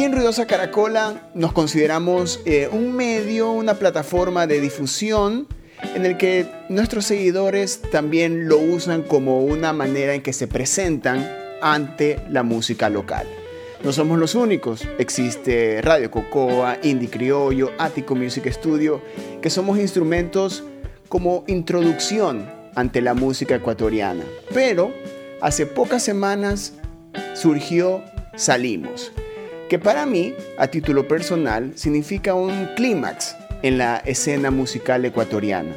Aquí en Ruidosa Caracola nos consideramos eh, un medio, una plataforma de difusión en el que nuestros seguidores también lo usan como una manera en que se presentan ante la música local. No somos los únicos, existe Radio Cocoa, Indie Criollo, Ático Music Studio, que somos instrumentos como introducción ante la música ecuatoriana. Pero hace pocas semanas surgió Salimos, que para mí, a título personal, significa un clímax en la escena musical ecuatoriana.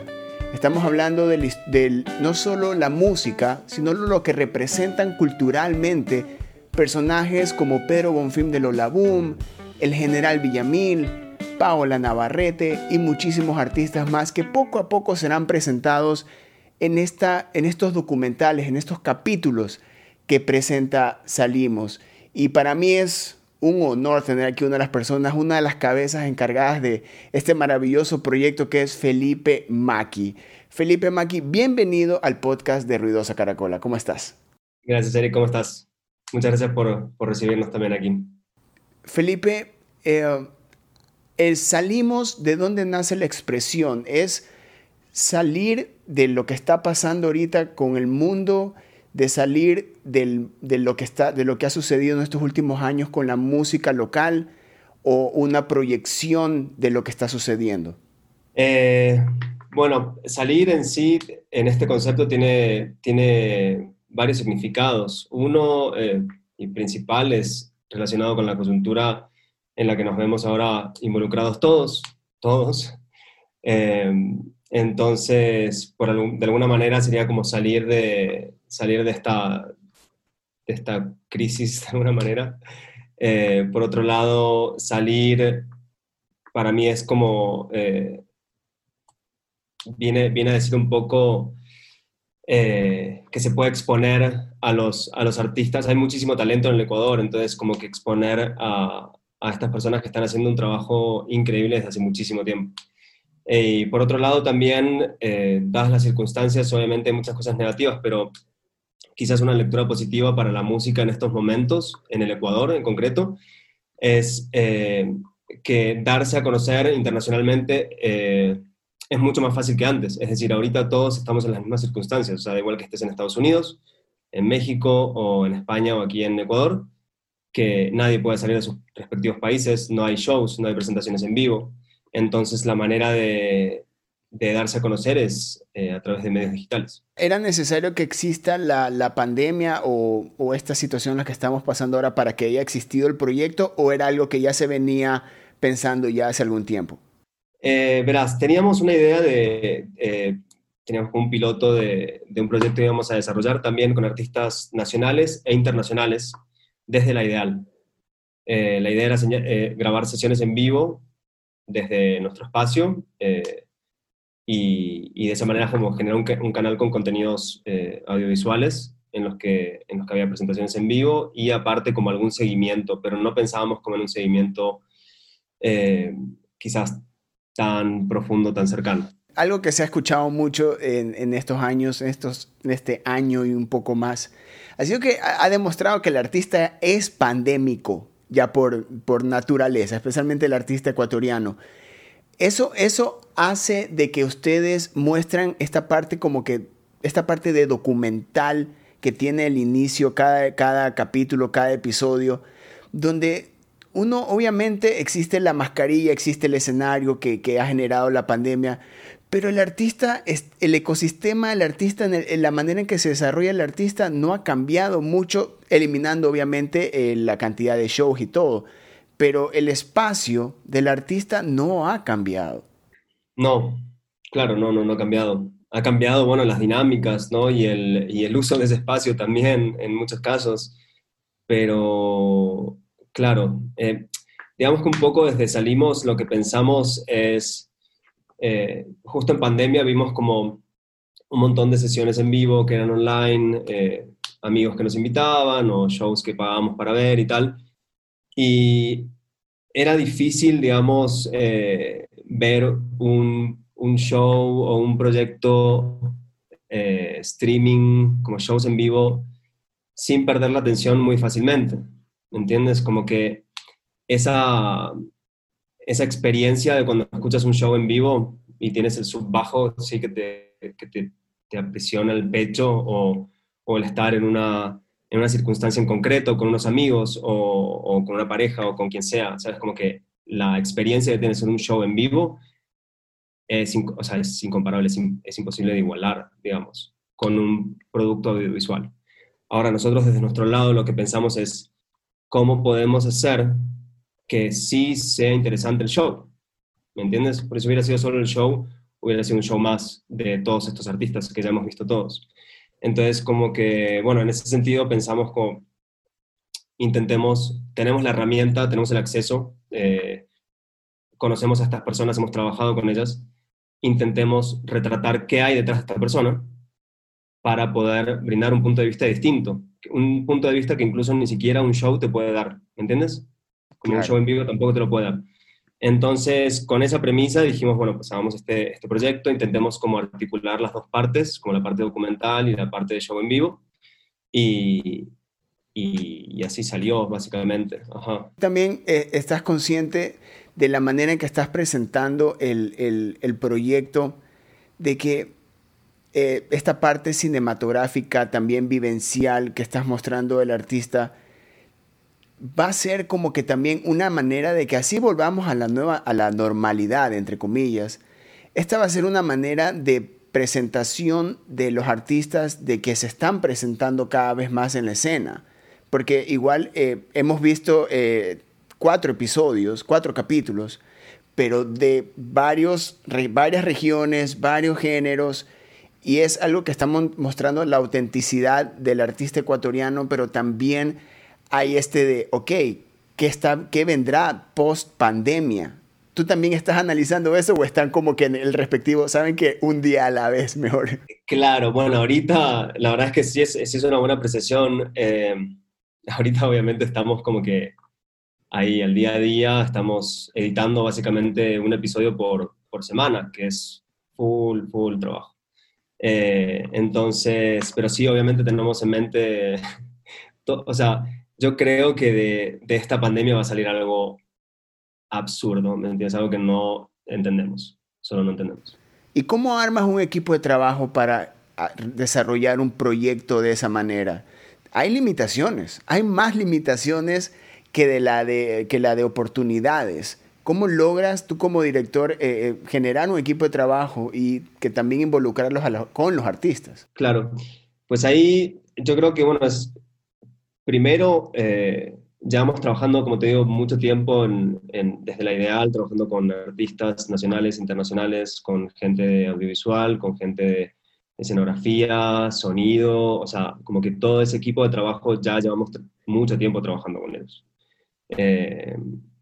Estamos hablando de, no solo la música, sino lo que representan culturalmente personajes como Pedro Bonfim de Boom, el general Villamil, Paola Navarrete y muchísimos artistas más que poco a poco serán presentados en, esta, en estos documentales, en estos capítulos que presenta Salimos. Y para mí es un honor tener aquí una de las personas, una de las cabezas encargadas de este maravilloso proyecto que es Felipe Maki. Felipe Maki, bienvenido al podcast de Ruidosa Caracola. ¿Cómo estás? Gracias, Eric. ¿Cómo estás? Muchas gracias por, recibirnos también aquí. Felipe, eh, el salimos de dónde nace la expresión, es salir de lo que está pasando ahorita con el mundo de salir de, lo que está, de lo que ha sucedido en estos últimos años con la música local o una proyección de lo que está sucediendo? Eh, bueno, salir en sí, en este concepto, tiene, tiene varios significados. Uno eh, y principal es relacionado con la coyuntura en la que nos vemos ahora involucrados todos, todos. Eh, entonces, por, de alguna manera sería como salir de, salir de esta, de esta crisis de alguna manera. Eh, por otro lado, salir para mí es como, eh, viene, viene a decir un poco eh, que se puede exponer a los, a los artistas. Hay muchísimo talento en el Ecuador, entonces como que exponer a, a estas personas que están haciendo un trabajo increíble desde hace muchísimo tiempo. y por otro lado, también, dadas las circunstancias, obviamente hay muchas cosas negativas, pero quizás una lectura positiva para la música en estos momentos, en el Ecuador en concreto, es eh, que darse a conocer internacionalmente eh, es mucho más fácil que antes. Es decir, ahorita todos estamos en las mismas circunstancias, o sea, da igual que estés en Estados Unidos, en México o en España o aquí en Ecuador, que nadie puede salir de sus respectivos países, no hay shows, no hay presentaciones en vivo. Entonces, la manera de, de darse a conocer es eh, a través de medios digitales. ¿Era necesario que exista la, pandemia o, esta situación en la que estamos pasando ahora para que haya existido el proyecto o era algo que ya se venía pensando ya hace algún tiempo? Eh, verás, teníamos una idea de, eh, teníamos un piloto de, de, un proyecto que íbamos a desarrollar también con artistas nacionales e internacionales desde la Ideal. la idea era grabar sesiones en vivo desde nuestro espacio y, de esa manera como generar un, canal con contenidos eh, audiovisuales en los, que, en los que había presentaciones en vivo y aparte como algún seguimiento, pero no pensábamos como en un seguimiento eh, quizás tan profundo, tan cercano. Algo que se ha escuchado mucho en, estos años, en, estos, en este año y un poco más, ha sido que ha demostrado que el artista es pandémico, ya por, por naturaleza, especialmente el artista ecuatoriano. Eso, eso hace de que ustedes muestran esta parte como que, esta parte de documental que tiene el inicio, cada, cada capítulo, cada episodio, donde uno, obviamente, existe la mascarilla, existe el escenario que, ha generado la pandemia, pero el artista, el ecosistema del artista, en, la manera en que se desarrolla el artista, no ha cambiado mucho, eliminando obviamente eh, la cantidad de shows y todo pero el espacio del artista no ha cambiado. No, claro, no, no, no ha cambiado. Ha cambiado, bueno, las dinámicas, ¿no? Y el, y el uso de ese espacio también, en muchos casos. Pero, claro, eh, digamos que un poco desde salimos lo que pensamos es, eh, justo en pandemia vimos como un montón de sesiones en vivo que eran online, eh, amigos que nos invitaban o shows que pagábamos para ver y tal. Y era difícil, digamos, eh, ver un, un, show o un proyecto eh, streaming, como shows en vivo, sin perder la atención muy fácilmente. ¿Me entiendes? Como que esa, esa experiencia de cuando escuchas un show en vivo y tienes el sub bajo, sí que te, que te, te aprisiona el pecho o, o el estar en una, en una circunstancia en concreto, con unos amigos o, con una pareja o con quien sea, ¿sabes? Como que la experiencia de tener un show en vivo es, o sea, es incomparable, es, es, imposible de igualar, digamos, con un producto audiovisual. Ahora nosotros desde nuestro lado lo que pensamos es cómo podemos hacer que sí sea interesante el show. ¿Me entiendes? Por eso hubiera sido solo el show, hubiera sido un show más de todos estos artistas que ya hemos visto todos. Entonces, como que, bueno, en ese sentido pensamos como, intentemos, tenemos la herramienta, tenemos el acceso, eh, conocemos a estas personas, hemos trabajado con ellas, intentemos retratar qué hay detrás de esta persona para poder brindar un punto de vista distinto, un punto de vista que incluso ni siquiera un show te puede dar, ¿me entiendes? Como un show en vivo tampoco te lo puede dar. Entonces, con esa premisa dijimos, bueno, pues este, este proyecto, intentemos como articular las dos partes, como la parte documental y la parte de show en vivo, y, así salió, básicamente. Ajá. También eh, estás consciente de la manera en que estás presentando el proyecto, de que eh, esta parte cinematográfica, también vivencial que estás mostrando del artista, va a ser como que también una manera de que así volvamos a la nueva, a la normalidad, entre comillas. Esta va a ser una manera de presentación de los artistas de que se están presentando cada vez más en la escena. Porque igual eh, hemos visto eh, cuatro episodios, cuatro capítulos, pero de varios, varias regiones, varios géneros, y es algo que estamos mostrando la autenticidad del artista ecuatoriano, pero también hay este de, ok, ¿qué, está, qué vendrá post pandemia? ¿Tú también estás analizando eso o están como que en el respectivo, saben que un día a la vez mejor? Claro, bueno, ahorita la verdad es que sí es, sí es una buena apreciación. Eh, ahorita obviamente estamos como que ahí al día a día, estamos editando básicamente un episodio por, por semana, que es full, full trabajo. Eh, entonces, pero sí, obviamente tenemos en mente, o sea, yo creo que de, de, esta pandemia va a salir algo absurdo, ¿me entiendes? Algo que no entendemos, solo no entendemos. ¿Y cómo armas un equipo de trabajo para ah, desarrollar un proyecto de esa manera? Hay limitaciones, hay más limitaciones que, de la, de, que la de oportunidades. ¿Cómo logras tú como director eh, eh, generar un equipo de trabajo y que también involucrarlos a la, con los artistas? Claro, pues ahí yo creo que, bueno, es, Primero, eh, llevamos trabajando, como te digo, mucho tiempo desde la Ideal, trabajando con artistas nacionales, internacionales, con gente audiovisual, con gente de escenografía, sonido, o sea, como que todo ese equipo de trabajo ya llevamos mucho tiempo trabajando con ellos. Eh,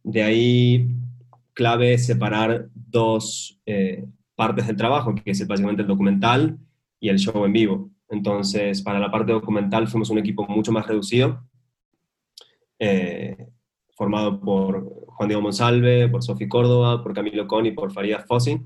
de ahí, clave separar dos eh, partes del trabajo, que es básicamente el documental y el show en vivo. Entonces, para la parte documental fuimos un equipo mucho más reducido, eh, formado por Juan Diego Monsalve, por Sofi Córdoba, por Camilo Con y por Faridad Fossi,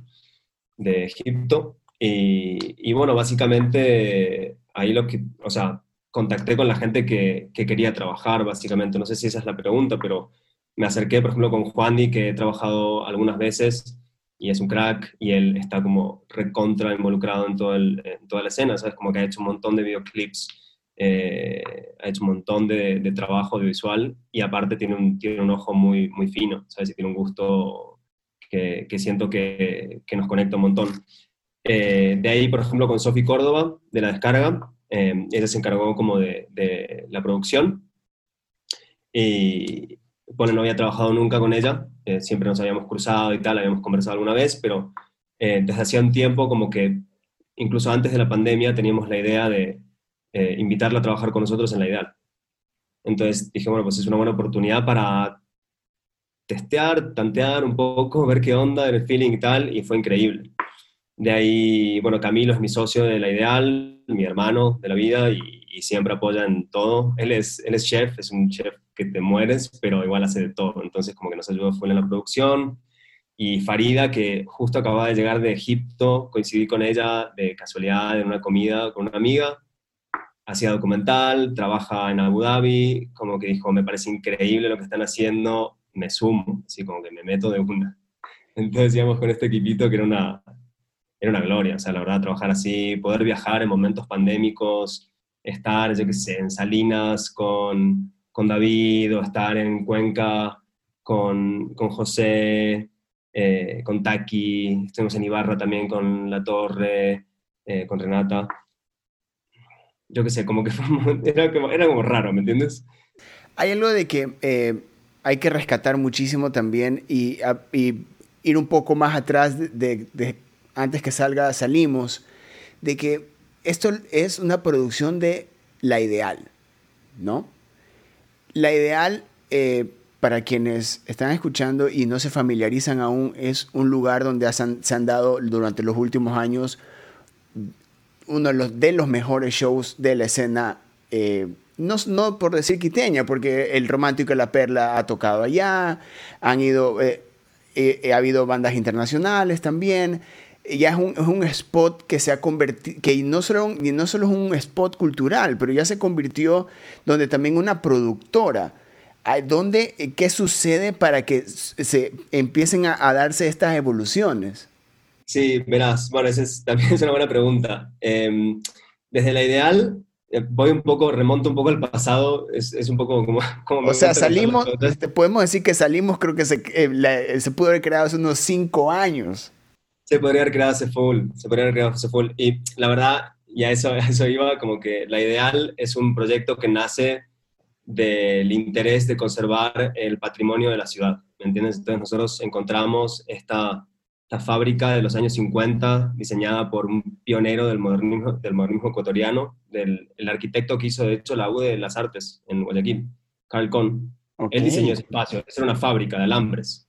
de Egipto. Y, bueno, básicamente ahí lo que, o sea, contacté con la gente que, que, quería trabajar, básicamente. No sé si esa es la pregunta, pero me acerqué, por ejemplo, con Juan Di, que he trabajado algunas veces y es un crack y él está como recontra involucrado en, todo en toda la escena, ¿sabes? Como que ha hecho un montón de videoclips, eh, ha hecho un montón de, de, trabajo audiovisual y aparte tiene un, tiene un ojo muy, muy fino, ¿sabes? Y tiene un gusto que, que siento que, que, nos conecta un montón. Eh, de ahí, por ejemplo, con Sofi Córdoba, de la descarga, eh, ella se encargó como de, de la producción bueno, no había trabajado nunca con ella, eh, siempre nos habíamos cruzado y tal, habíamos conversado alguna vez, pero eh, desde hacía un tiempo, como que incluso antes de la pandemia, teníamos la idea de eh, invitarla a trabajar con nosotros en la ideal. Entonces dije, bueno, pues es una buena oportunidad para testear, tantear un poco, ver qué onda, el feeling y tal, y fue increíble. De ahí, bueno, Camilo es mi socio de la ideal, mi hermano de la vida, y, y siempre apoya en todo. Él es, él es chef, es un chef que te mueres, pero igual hace de todo. Entonces, como que nos ayudó fue en la producción. Y Farida, que justo acababa de llegar de Egipto, coincidí con ella de casualidad en una comida con una amiga. Hacía documental, trabaja en Abu Dhabi, como que dijo, me parece increíble lo que están haciendo, me sumo, así como que me meto de una. Entonces íbamos con este equipito que era una, era una gloria, o sea, la verdad, trabajar así, poder viajar en momentos pandémicos, estar, yo qué sé, en Salinas con, con David o estar en Cuenca con, con José, eh, con Taki, estuvimos en Ibarra también con La Torre, eh, con Renata. Yo qué sé, como que era, como, era como raro, ¿me entiendes? Hay algo de que eh, hay que rescatar muchísimo también y, ir un poco más atrás de, antes que salga Salimos, de que esto es una producción de La Ideal, ¿no? La Ideal, eh, para quienes están escuchando y no se familiarizan aún, es un lugar donde se han dado durante los últimos años uno de los, de los mejores shows de la escena eh, no, por decir quiteña, porque el Romántico y la Perla ha tocado allá, han ido, eh, eh, ha habido bandas internacionales también. Ya es un, es un spot que se ha convertido, que no solo, no solo es un spot cultural, pero ya se convirtió donde también una productora. ¿Dónde, ¿Qué sucede para que se empiecen a, darse estas evoluciones? Sí, verás, bueno, esa es, también es una buena pregunta. Em, desde la ideal, eh, voy un poco, remonto un poco al pasado, es, es un poco como... como o sea, salimos, podemos decir que salimos, creo que se, eh, se pudo haber creado hace unos cinco años. Se podría haber creado hace full, se podría haber creado hace full. Y la verdad, y a eso, eso iba, como que la ideal es un proyecto que nace del interés de conservar el patrimonio de la ciudad, ¿me entiendes? Entonces nosotros encontramos esta esta fábrica de los años 50, diseñada por un pionero del modernismo, del modernismo ecuatoriano, del, el arquitecto que hizo de hecho la U de las Artes en Guayaquil, Carl Cohn. Él diseñó ese espacio, era una fábrica de alambres.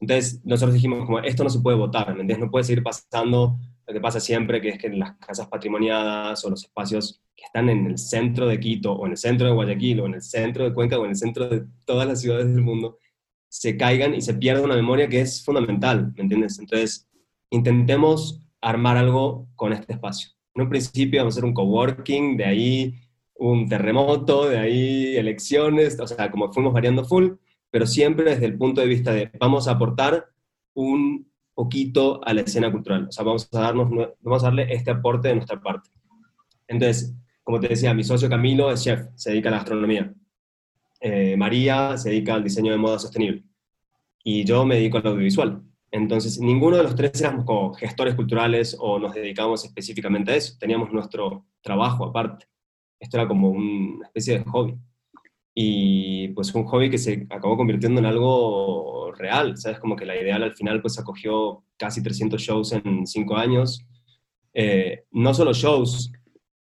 Entonces nosotros dijimos, como esto no se puede votar, ¿me entiendes? No puede seguir pasando lo que pasa siempre, que es que las casas patrimoniadas o los espacios que están en el centro de Quito, o en el centro de Guayaquil, o en el centro de Cuenca, o en el centro de todas las ciudades del mundo, se caigan y se pierda una memoria que es fundamental, ¿me entiendes? Entonces, intentemos armar algo con este espacio. En un principio vamos a hacer un coworking, de ahí un terremoto, de ahí elecciones, o sea, como fuimos variando full, pero siempre desde el punto de vista de vamos a aportar un poquito a la escena cultural, o sea, vamos a, darnos, vamos a darle este aporte de nuestra parte. Entonces, como te decía, mi socio Camilo es chef, se dedica a la gastronomía. Eh, María se dedica al diseño de moda sostenible y yo me dedico al audiovisual. Entonces, ninguno de los tres éramos como gestores culturales o nos dedicábamos específicamente a eso. Teníamos nuestro trabajo aparte. Esto era como una especie de hobby. Y pues un hobby que se acabó convirtiendo en algo real, ¿sabes? Como que la ideal al final pues acogió casi 300 shows en cinco años. Eh, no solo shows,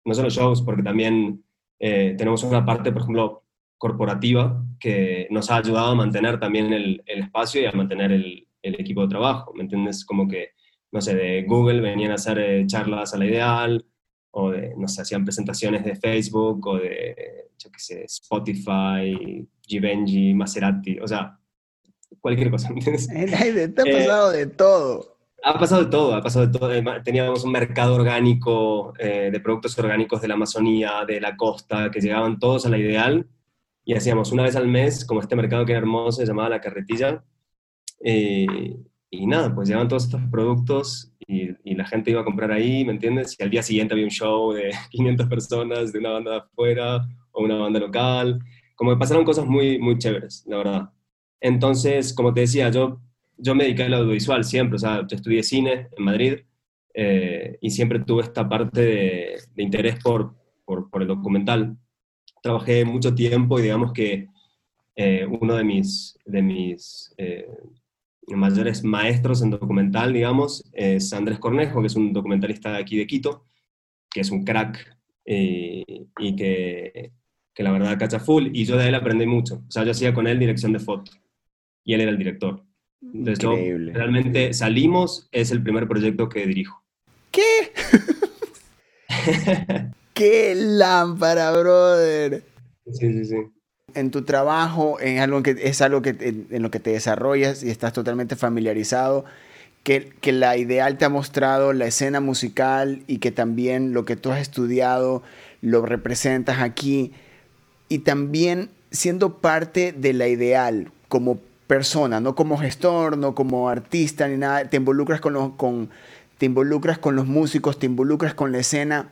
no solo shows, porque también eh, tenemos una parte, por ejemplo, corporativa que nos ha ayudado a mantener también el, espacio y a mantener el, equipo de trabajo, ¿me entiendes? Como que, no sé, de Google venían a hacer eh, charlas a la ideal, o de, no sé, hacían presentaciones de Facebook, o de, yo qué sé, Spotify, Givenchy, Maserati, o sea, cualquier cosa, ¿me entiendes? Te ha pasado de todo. Ha pasado de todo, ha pasado de todo. Teníamos un mercado orgánico eh, de productos orgánicos de la Amazonía, de la costa, que llegaban todos a la ideal y hacíamos una vez al mes, como este mercado que era hermoso, se llamaba La Carretilla, eh, y nada, pues llevaban todos estos productos y, y, la gente iba a comprar ahí, ¿me entiendes? Y al día siguiente había un show de 500 personas de una banda de afuera o una banda local, como que pasaron cosas muy, muy chéveres, la verdad. Entonces, como te decía, yo, yo me dediqué al audiovisual siempre, o sea, yo estudié cine en Madrid eh, y siempre tuve esta parte de, de interés por, por, por el documental trabajé mucho tiempo y digamos que eh, uno de mis, de mis eh, mayores maestros en documental, digamos, es Andrés Cornejo, que es un documentalista de aquí de Quito, que es un crack eh, y que, que, la verdad cacha full, y yo de él aprendí mucho. O sea, yo hacía con él dirección de foto y él era el director. Entonces, realmente salimos, es el primer proyecto que dirijo. ¿Qué? ¡Qué lámpara, brother! Sí, sí, sí. En tu trabajo, en algo que, es algo que, en, lo que te desarrollas y estás totalmente familiarizado, que, que, la ideal te ha mostrado la escena musical y que también lo que tú has estudiado lo representas aquí. Y también siendo parte de la ideal como persona, no como gestor, no como artista ni nada, te involucras con los, con, te involucras con los músicos, te involucras con la escena,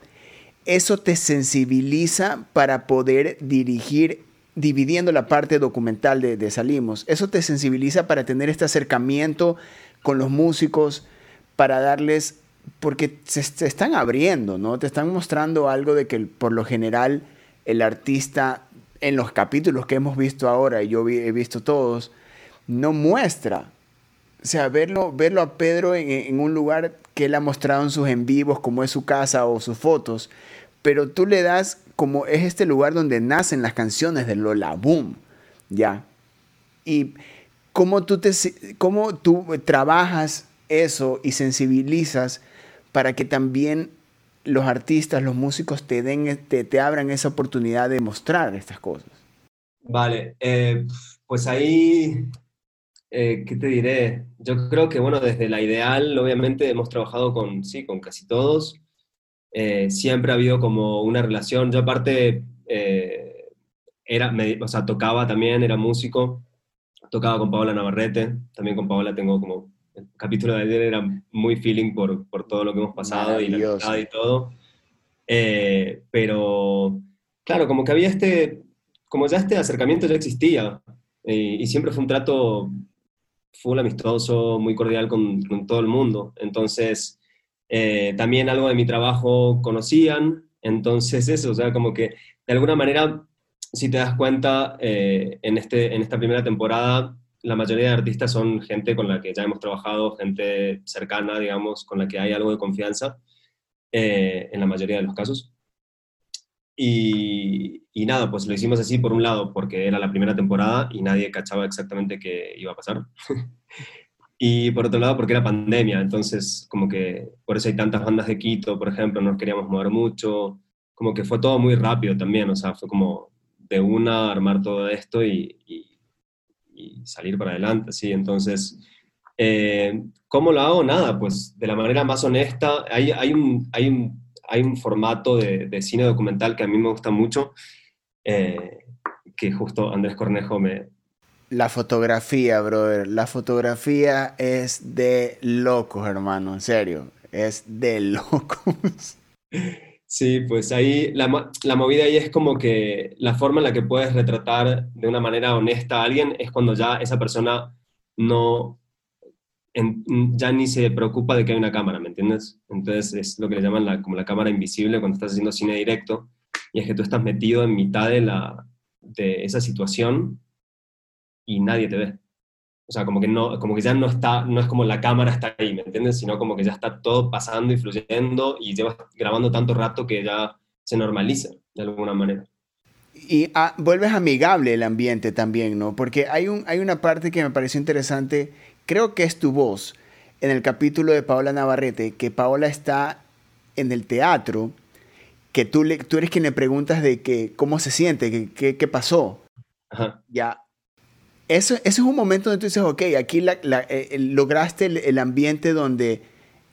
eso te sensibiliza para poder dirigir, dividiendo la parte documental de, de Salimos, eso te sensibiliza para tener este acercamiento con los músicos, para darles, porque se, están abriendo, ¿no? Te están mostrando algo de que por lo general el artista en los capítulos que hemos visto ahora, y yo he visto todos, no muestra. O sea, verlo, verlo a Pedro en, un lugar que él ha mostrado en sus en vivos, como es su casa o sus fotos, pero tú le das como es este lugar donde nacen las canciones de Lola Boom, ¿ya? Y cómo tú, te, cómo tú trabajas eso y sensibilizas para que también los artistas, los músicos te, den, te, te abran esa oportunidad de mostrar estas cosas. Vale, eh, pues ahí, eh, ¿qué te diré? Yo creo que, bueno, desde la ideal, obviamente hemos trabajado con, sí, con casi todos. Eh, siempre ha habido como una relación. Yo aparte, era, o sea, tocaba también, era músico. Tocaba con Paola Navarrete, también con Paola tengo como el capítulo de ayer era muy feeling por, por todo lo que hemos pasado y la y todo. Eh, pero, claro, como que había este, como ya este acercamiento ya existía y, siempre fue un trato full amistoso, muy cordial con, con todo el mundo. Entonces, eh, también algo de mi trabajo conocían, entonces eso, o sea, como que de alguna manera, si te das cuenta, eh, en, este, en esta primera temporada la mayoría de artistas son gente con la que ya hemos trabajado, gente cercana, digamos, con la que hay algo de confianza, eh, en la mayoría de los casos. Y, y, nada, pues lo hicimos así por un lado porque era la primera temporada y nadie cachaba exactamente qué iba a pasar. y por otro lado porque era pandemia, entonces como que por eso hay tantas bandas de Quito, por ejemplo, nos queríamos mover mucho, como que fue todo muy rápido también, o sea, fue como de una armar todo esto y salir para adelante, ¿sí? Entonces, eh, ¿cómo lo hago? Nada, pues de la manera más honesta. Hay, hay, un, hay, un, hay un formato de, cine documental que a mí me gusta mucho, eh, que justo Andrés Cornejo me... La fotografía, brother. La fotografía es de locos, hermano, en serio. Es de locos. Sí, pues ahí la, la, movida ahí es como que la forma en la que puedes retratar de una manera honesta a alguien es cuando ya esa persona no, ya ni se preocupa de que hay una cámara, ¿me entiendes? Entonces es lo que le llaman la, como la cámara invisible cuando estás haciendo cine directo y es que tú estás metido en mitad de, la, de esa situación y nadie te ve. O sea, como que, no, como que ya no está, no es como la cámara está ahí, ¿me entiendes? Sino como que ya está todo pasando y fluyendo y llevas grabando tanto rato que ya se normaliza de alguna manera. Y ah, vuelves amigable el ambiente también, ¿no? Porque hay, un, hay una parte que me pareció interesante, creo que es tu voz, en el capítulo de Paola Navarrete, que Paola está en el teatro, que tú, le, tú eres quien le preguntas de que, cómo se siente, qué, qué pasó. Ajá. Ya, eso, es un momento donde tú dices, ok, aquí eh, lograste el, ambiente donde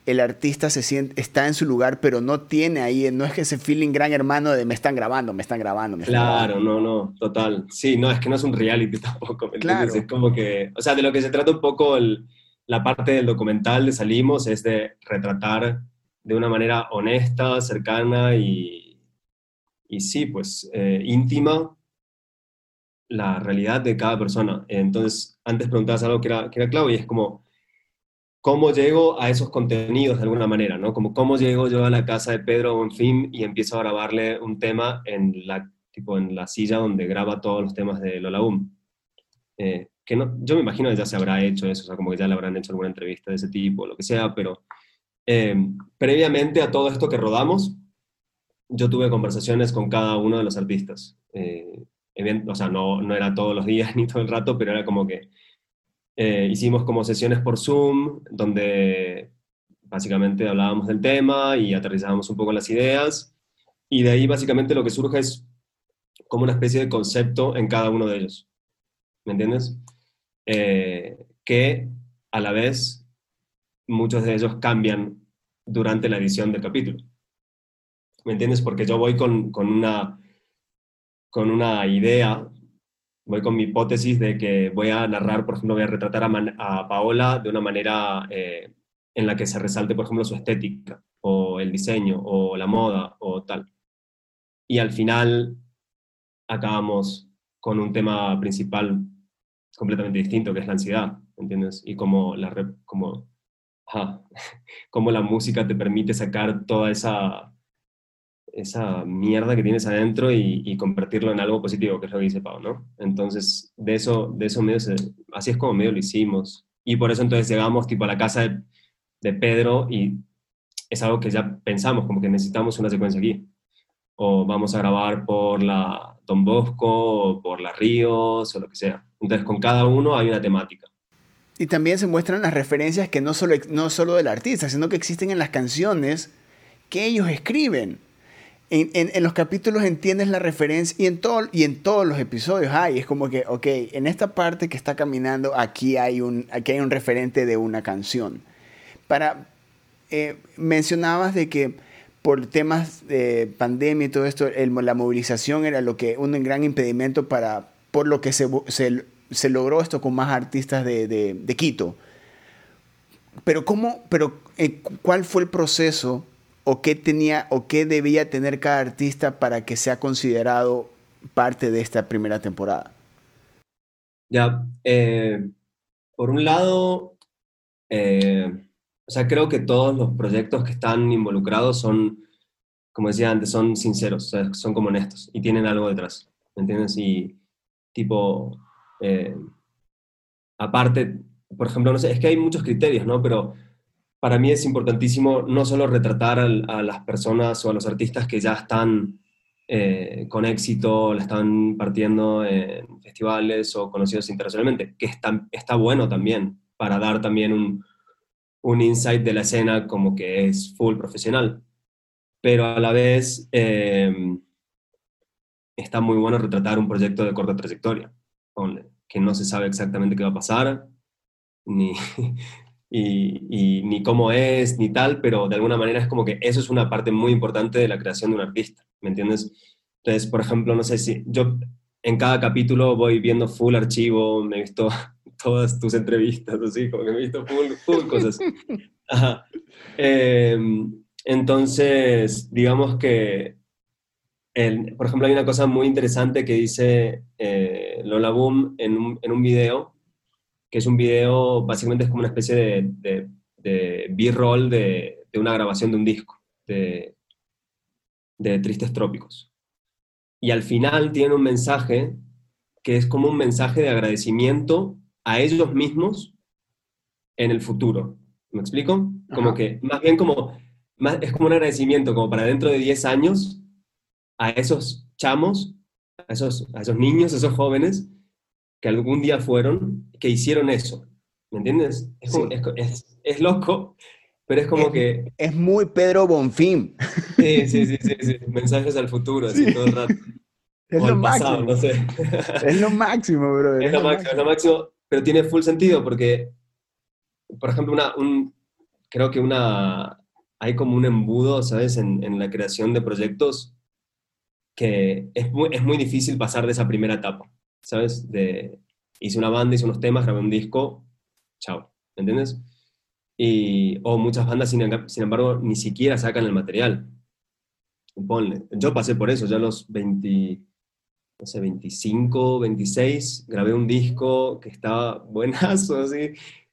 el artista se siente, está en su lugar, pero no tiene ahí, no es que ese feeling gran hermano de me están grabando, me están grabando. claro, no, no, total. Sí, no, es que no es un reality tampoco, claro. Es como que, o sea, de lo que se trata un poco la parte del documental de Salimos es de retratar de una manera honesta, cercana y, y sí, pues eh, íntima la realidad de cada persona. Entonces, antes preguntabas algo que era, que era clave y es como, ¿cómo llego a esos contenidos de alguna manera? ¿no? Como, ¿cómo llego yo a la casa de Pedro Bonfim y empiezo a grabarle un tema en la, tipo, en la silla donde graba todos los temas de Lola Boom? Eh, que no, yo me imagino que ya se habrá hecho eso, o sea, como que ya le habrán hecho alguna entrevista de ese tipo, lo que sea, pero eh, previamente a todo esto que rodamos, yo tuve conversaciones con cada uno de los artistas. Eh, o sea, no, era todos los días ni todo el rato, pero era como que eh, hicimos como sesiones por Zoom, donde básicamente hablábamos del tema y aterrizábamos un poco las ideas, y de ahí básicamente lo que surge es como una especie de concepto en cada uno de ellos, ¿me entiendes? Eh, que a la vez muchos de ellos cambian durante la edición del capítulo. ¿Me entiendes? Porque yo voy con, con una con una idea voy con mi hipótesis de que voy a narrar, por ejemplo, voy a retratar a, Paola de una manera eh, en la que se resalte, por ejemplo, su estética, o el diseño, o la moda, o tal. Y al final acabamos con un tema principal completamente distinto, que es la ansiedad, ¿entiendes? Y como la música te permite sacar toda esa, esa mierda que tienes adentro y, convertirlo en algo positivo, que es lo que dice Pau, ¿no? Entonces, de eso, de eso medio así es como medio lo hicimos. Y por eso entonces llegamos tipo a la casa de, Pedro y es algo que ya pensamos, como que necesitamos una secuencia aquí. O vamos a grabar por la Don Bosco, o por las Ríos, o lo que sea. Entonces, con cada uno hay una temática. Y también se muestran las referencias que no solo, no solo del artista, sino que existen en las canciones que ellos escriben. En, en, los capítulos entiendes la referencia y en, todo, y en todos los episodios hay. Es como que, ok, en esta parte que está caminando, aquí hay un, aquí hay un referente de una canción. Para, eh, mencionabas de que por temas de pandemia y todo esto, la movilización era lo que un gran impedimento para, por lo que se, se, logró esto con más artistas de, de, de Quito. Pero, ¿cómo, pero eh, ¿cuál fue el proceso o qué tenía o qué debía tener cada artista para que sea considerado parte de esta primera temporada? Ya, eh, por un lado, eh, o sea, creo que todos los proyectos que están involucrados son, como decía antes, son sinceros, son como honestos y tienen algo detrás, ¿me entiendes? Y tipo, eh, aparte, por ejemplo, no sé, es que hay muchos criterios, ¿no? Pero para mí es importantísimo no solo retratar a, las personas o a los artistas que ya están eh, con éxito, la están partiendo en festivales o conocidos internacionalmente, que está, está bueno también para dar también un, un, insight de la escena como que es full profesional. Pero a la vez eh, está muy bueno retratar un proyecto de corta trayectoria, que no se sabe exactamente qué va a pasar, ni, y, ni cómo es, ni tal, pero de alguna manera es como que eso es una parte muy importante de la creación de un artista, ¿me entiendes? Entonces, por ejemplo, no sé si yo en cada capítulo voy viendo full archivo, me he visto todas tus entrevistas, así, como que me he visto full, full cosas. Em, entonces, digamos que, el, por ejemplo, hay una cosa muy interesante que dice eh, Lola Boom en un, en un video, que es un video, básicamente es como una especie de, de, B-roll de, de, una grabación de un disco de, de Tristes Trópicos. Y al final tiene un mensaje que es como un mensaje de agradecimiento a ellos mismos en el futuro. ¿Me explico? Como que, más bien como, más, es como un agradecimiento, como para dentro de 10 años, a esos chamos, a esos, a esos niños, a esos jóvenes, que algún día fueron, que hicieron eso. ¿Me entiendes? Es, es, es, loco, pero es como que... Es muy Pedro Bonfim. Sí, sí, sí, sí, mensajes al futuro, así todo el rato. Es lo máximo. no sé. Es lo máximo, bro. Es, lo, máximo, es lo máximo, pero tiene full sentido porque, por ejemplo, una, un, creo que una, hay como un embudo, ¿sabes? En, en la creación de proyectos que es muy, es muy difícil pasar de esa primera etapa. ¿Sabes? De, hice una banda, hice unos temas, grabé un disco, chao, ¿me entiendes? Y, o muchas bandas, sin, sin, embargo, ni siquiera sacan el material. Ponle. Yo pasé por eso, ya a los 20, no sé, 25, 26, grabé un disco que estaba buenazo, así,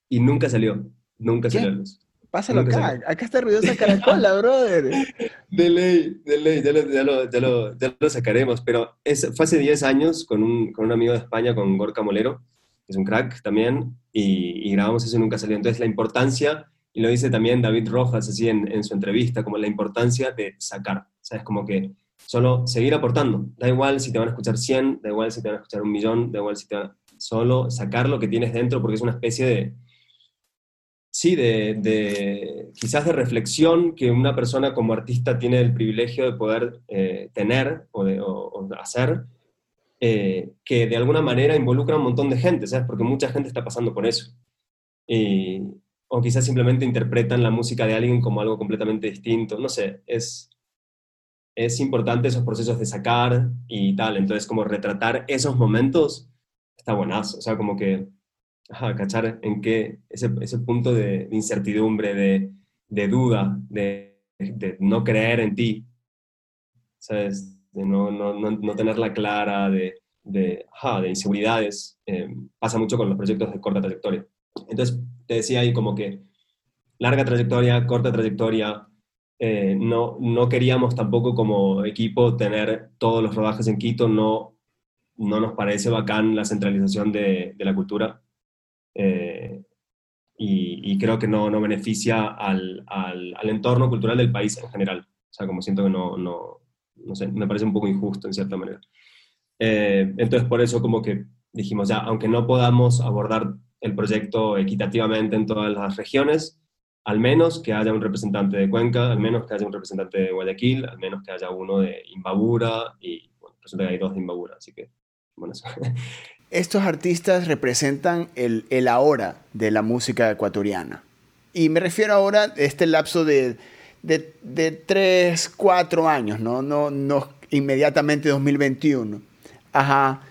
y nunca salió, nunca salió a luz. Pásalo acá, acá está ruidosa caracola, brother. De ley, de ley, ya lo, ya lo, ya lo, ya lo sacaremos, pero es, fue hace 10 años con un, con un, amigo de España, con Gorka Molero, que es un crack también, y, y, grabamos eso y nunca salió. Entonces la importancia, y lo dice también David Rojas así en, en su entrevista, como la importancia de sacar, ¿sabes? Como que solo seguir aportando, da igual si te van a escuchar 100, da igual si te van a escuchar un millón, da igual si te van a... Solo sacar lo que tienes dentro porque es una especie de sí, de, quizás de reflexión que una persona como artista tiene el privilegio de poder eh, tener o, de, hacer, eh, que de alguna manera involucra a un montón de gente, ¿sabes? Porque mucha gente está pasando por eso. o quizás simplemente interpretan la música de alguien como algo completamente distinto, no sé, es, es importante esos procesos de sacar y tal, entonces como retratar esos momentos está buenazo. O sea, como que, ajá, cachar en qué, ese, ese punto de, incertidumbre, de, de duda, de, de, no creer en ti, ¿sabes? De no, no, no, tenerla clara, de, de, ajá, de inseguridades, eh, pasa mucho con los proyectos de corta trayectoria. Entonces, te decía ahí como que larga trayectoria, corta trayectoria, eh, no, no queríamos tampoco como equipo tener todos los rodajes en Quito, no, no nos parece bacán la centralización de, de la cultura. Eh, y, creo que no, no beneficia al, al, al, entorno cultural del país en general. O sea, como siento que no, no, no sé, me parece un poco injusto en cierta manera. Eh, entonces, por eso como que dijimos, ya, aunque no podamos abordar el proyecto equitativamente en todas las regiones, al menos que haya un representante de Cuenca, al menos que haya un representante de Guayaquil, al menos que haya uno de Imbabura, y bueno, resulta que hay dos de Imbabura, así que bueno. Estos artistas representan el, el, ahora de la música ecuatoriana. Y me refiero ahora a este lapso de, de, de 3, 4 años, ¿no? No, no inmediatamente 2021. Ajá.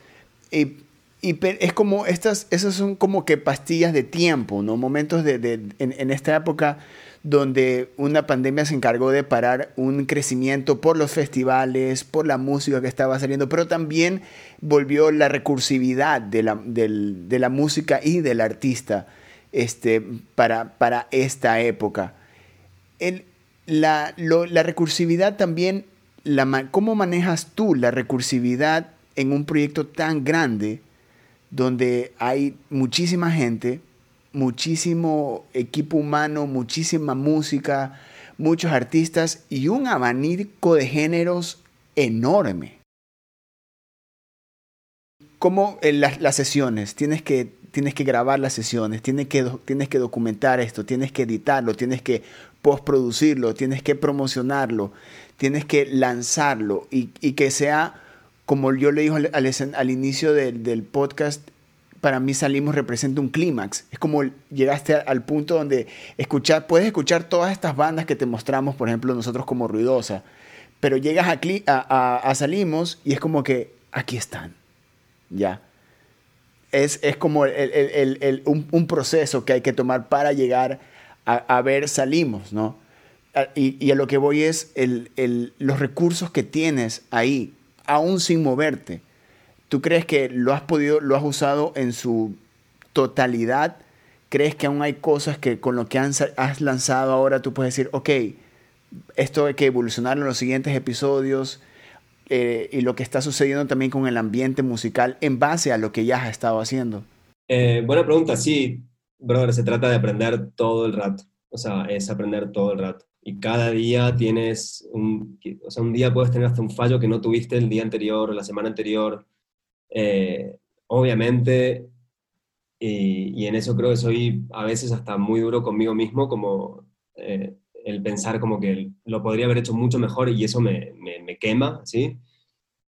Y y es como, estas, esas son como que pastillas de tiempo, ¿no? Momentos de, de en, esta época donde una pandemia se encargó de parar un crecimiento por los festivales, por la música que estaba saliendo, pero también volvió la recursividad de la, de la música y del artista este, para, para esta época. El, la, la recursividad también, la, ¿cómo manejas tú la recursividad en un proyecto tan grande? donde hay muchísima gente, muchísimo equipo humano, muchísima música, muchos artistas y un abanico de géneros enorme. Como en las, las sesiones, tienes que, tienes que grabar las sesiones, tienes que, tienes que documentar esto, tienes que editarlo, tienes que postproducirlo, tienes que promocionarlo, tienes que lanzarlo y, que sea como yo le dije al, al, inicio del, podcast, para mí Salimos representa un clímax. Es como llegaste al punto donde escuchar, puedes escuchar todas estas bandas que te mostramos, por ejemplo, nosotros como Ruidosa, pero llegas a, Salimos y es como que aquí están, ¿ya? Es, es como un, proceso que hay que tomar para llegar a, ver Salimos, ¿no? Y, y, a lo que voy es los recursos que tienes ahí aún sin moverte. ¿Tú crees que lo has podido, lo has usado en su totalidad? ¿Crees que aún hay cosas que con lo que has lanzado ahora tú puedes decir, ok, esto hay que evolucionar en los siguientes episodios eh, y lo que está sucediendo también con el ambiente musical en base a lo que ya has estado haciendo? Eh, buena pregunta, sí, brother, se trata de aprender todo el rato, o sea, es aprender todo el rato y cada día tienes un, o sea, un día puedes tener hasta un fallo que no tuviste el día anterior o la semana anterior. Eh, obviamente, y, en eso creo que soy a veces hasta muy duro conmigo mismo, como eh, el pensar como que lo podría haber hecho mucho mejor y eso me, me, quema, ¿sí?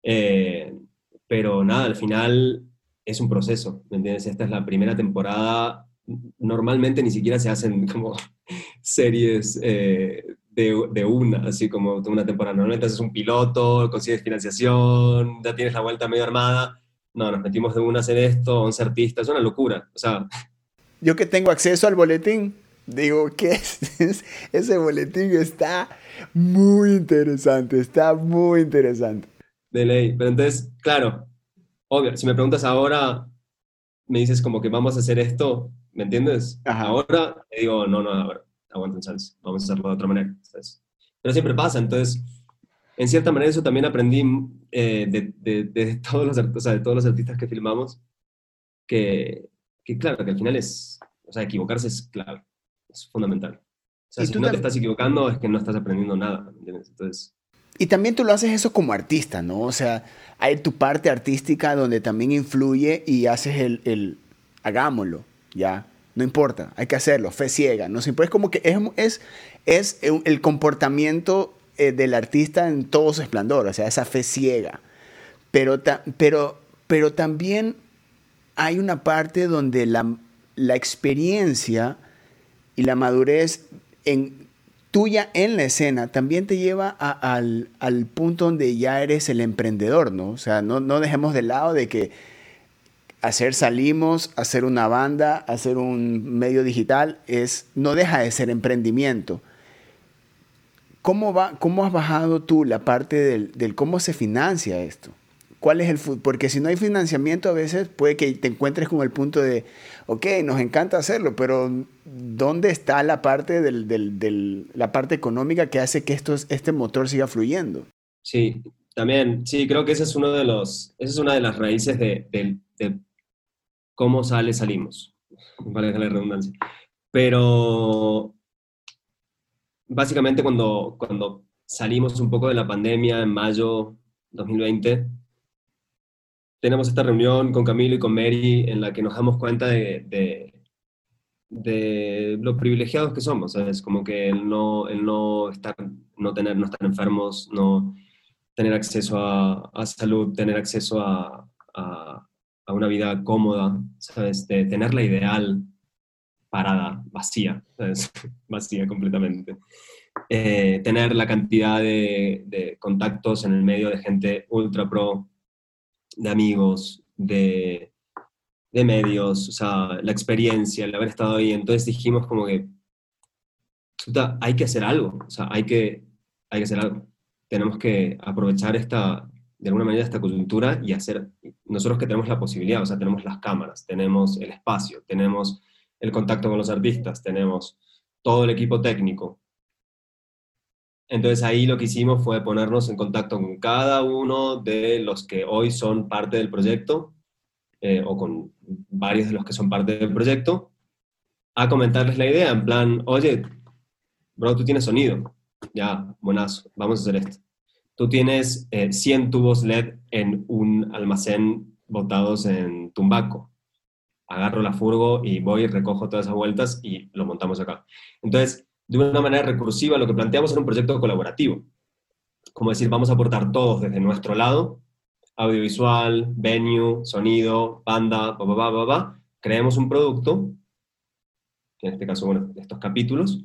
Eh, pero nada, al final es un proceso, ¿me entiendes? Esta es la primera temporada, normalmente ni siquiera se hacen como series de, de, una, así como una temporada. Normalmente haces un piloto, consigues financiación, ya tienes la vuelta medio armada. No, nos metimos de una a hacer esto, 11 artistas, es una locura. O sea... Yo que tengo acceso al boletín, digo que ese boletín está muy interesante, está muy interesante. De ley, pero entonces, claro, obvio, si me preguntas ahora, me dices como que vamos a hacer esto, ¿me entiendes? Ahora te digo, no, no, a ver, aguanten chance, vamos a hacerlo de otra manera. Pero siempre pasa, entonces, en cierta manera eso también aprendí eh, de, de, todos los, o sea, de todos los artistas que filmamos, que, que, claro, que al final es, o sea, equivocarse es clave, es fundamental. O sea, si no te estás equivocando es que no estás aprendiendo nada, ¿entiendes? Entonces... Y también tú lo haces eso como artista, ¿no? O sea, hay tu parte artística donde también influye y haces el, el hagámoslo, ¿ya? No importa, hay que hacerlo, fe ciega. No es como que es, es, es el comportamiento eh, del artista en todo su esplendor, o sea, esa fe ciega. Pero, pero, pero también hay una parte donde la, la experiencia y la madurez en, tuya en la escena también te lleva al, al, punto donde ya eres el emprendedor, ¿no? O sea, no, no dejemos de lado de que hacer salimos, hacer una banda, hacer un medio digital, es, no deja de ser emprendimiento. ¿Cómo, va, cómo has bajado tú la parte del, del cómo se financia esto? ¿Cuál es el Porque si no hay financiamiento, a veces puede que te encuentres con el punto de, ok, nos encanta hacerlo, pero ¿dónde está la parte, del, del, la parte económica que hace que esto, este motor siga fluyendo? Sí, también, sí, creo que ese es uno de los, esa es una de las raíces de, de cómo sale, salimos, para la redundancia. Pero básicamente cuando, cuando salimos un poco de la pandemia en mayo 2020, tenemos esta reunión con Camilo y con Mary en la que nos damos cuenta de, de, de lo privilegiados que somos, es Como que el no, el no, estar, no, tener, no estar enfermos, no tener acceso a, a salud, tener acceso a, a, una vida cómoda, ¿sabes? De tener la ideal parada, vacía, ¿sabes? vacía completamente. Eh, tener la cantidad de, de contactos en el medio de gente ultra pro, de amigos, de, de medios, o sea, la experiencia, el haber estado ahí. Entonces dijimos como que, hay que hacer algo, o sea, hay que, hay que hacer algo. Tenemos que aprovechar esta, de alguna manera, esta coyuntura y hacer, nosotros que tenemos la posibilidad, o sea, tenemos las cámaras, tenemos el espacio, tenemos el contacto con los artistas, tenemos todo el equipo técnico, entonces ahí lo que hicimos fue ponernos en contacto con cada uno de los que hoy son parte del proyecto, eh, o con varios de los que son parte del proyecto, a comentarles la idea, en plan, oye, bro, tú tienes sonido, ya, buenazo, vamos a hacer esto. Tú tienes 100 eh, tubos LED en un almacén botados en Tumbaco. Agarro la furgo y voy y recojo todas esas vueltas y lo montamos acá. Entonces, de una manera recursiva, lo que planteamos era un proyecto colaborativo. Como decir, vamos a aportar todos desde nuestro lado, audiovisual, venue, sonido, banda, ba, ba, ba, ba, creemos un producto, en este caso, bueno, estos capítulos,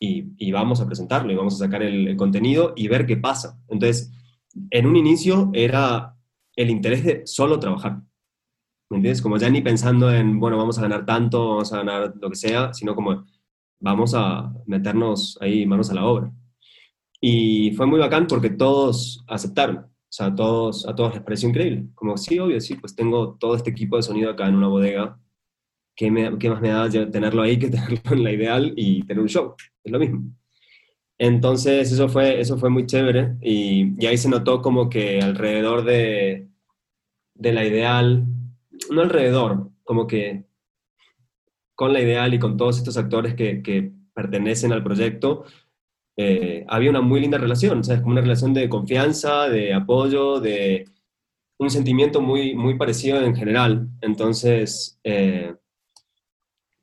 y, y vamos a presentarlo y vamos a sacar el, el contenido y ver qué pasa. Entonces, en un inicio era el interés de solo trabajar. ¿Me entiendes? Como ya ni pensando en, bueno, vamos a ganar tanto, vamos a ganar lo que sea, sino como vamos a meternos ahí manos a la obra. Y fue muy bacán porque todos aceptaron, o sea, todos, a todos les pareció increíble. Como, sí, obvio, sí, pues tengo todo este equipo de sonido acá en una bodega, ¿qué, más me da tenerlo ahí que tenerlo en la ideal y tener un show? Es lo mismo. Entonces, eso fue, eso fue muy chévere y, y ahí se notó como que alrededor de, de la ideal, no alrededor, como que con la Ideal y con todos estos actores que, pertenecen al proyecto, eh, había una muy linda relación, ¿sabes? Como una relación de confianza, de apoyo, de un sentimiento muy, muy parecido en general. Entonces, eh,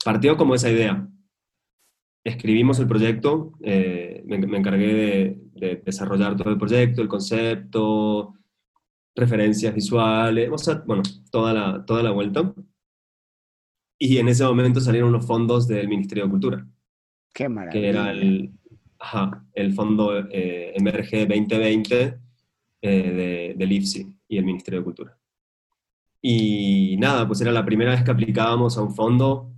partió como esa idea. Escribimos el proyecto, eh, me, encargué de, desarrollar todo el proyecto, el concepto, referencias visuales, o sea, bueno, toda la, toda la vuelta. Y en ese momento salieron los fondos del Ministerio de Cultura. Qué maravilla. Que era el, ajá, el fondo eh, MRG 2020 eh, del IFSI y el Ministerio de Cultura. Y nada, pues era la primera vez que aplicábamos a un fondo.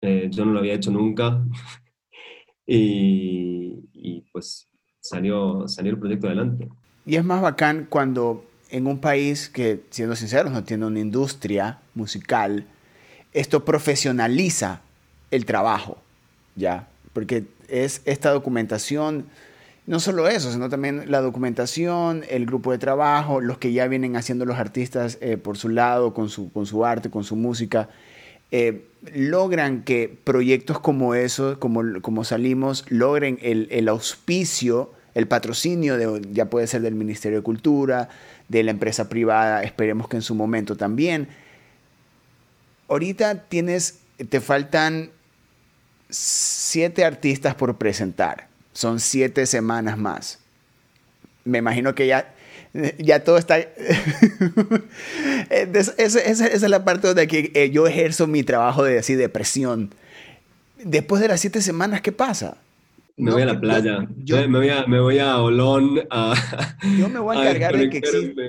Eh, yo no lo había hecho nunca. y, y, pues salió, salió el proyecto adelante. Y es más bacán cuando en un país que, siendo sinceros, no tiene una industria musical, esto profesionaliza el trabajo, ¿ya? Porque es esta documentación, no solo eso, sino también la documentación, el grupo de trabajo, los que ya vienen haciendo los artistas eh, por su lado, con su, con su arte, con su música, eh, logran que proyectos como esos, como, como salimos, logren el, el auspicio, el patrocinio, de, ya puede ser del Ministerio de Cultura, de la empresa privada, esperemos que en su momento también, ahorita tienes, te faltan siete artistas por presentar. Son siete semanas más. Me imagino que ya, ya todo está... esa, es la parte donde eh, yo ejerzo mi trabajo de así, de presión. Después de las siete semanas, ¿qué pasa? Me voy a la playa. Yo, me, voy a, me voy a Olón Yo me voy a encargar de que exista,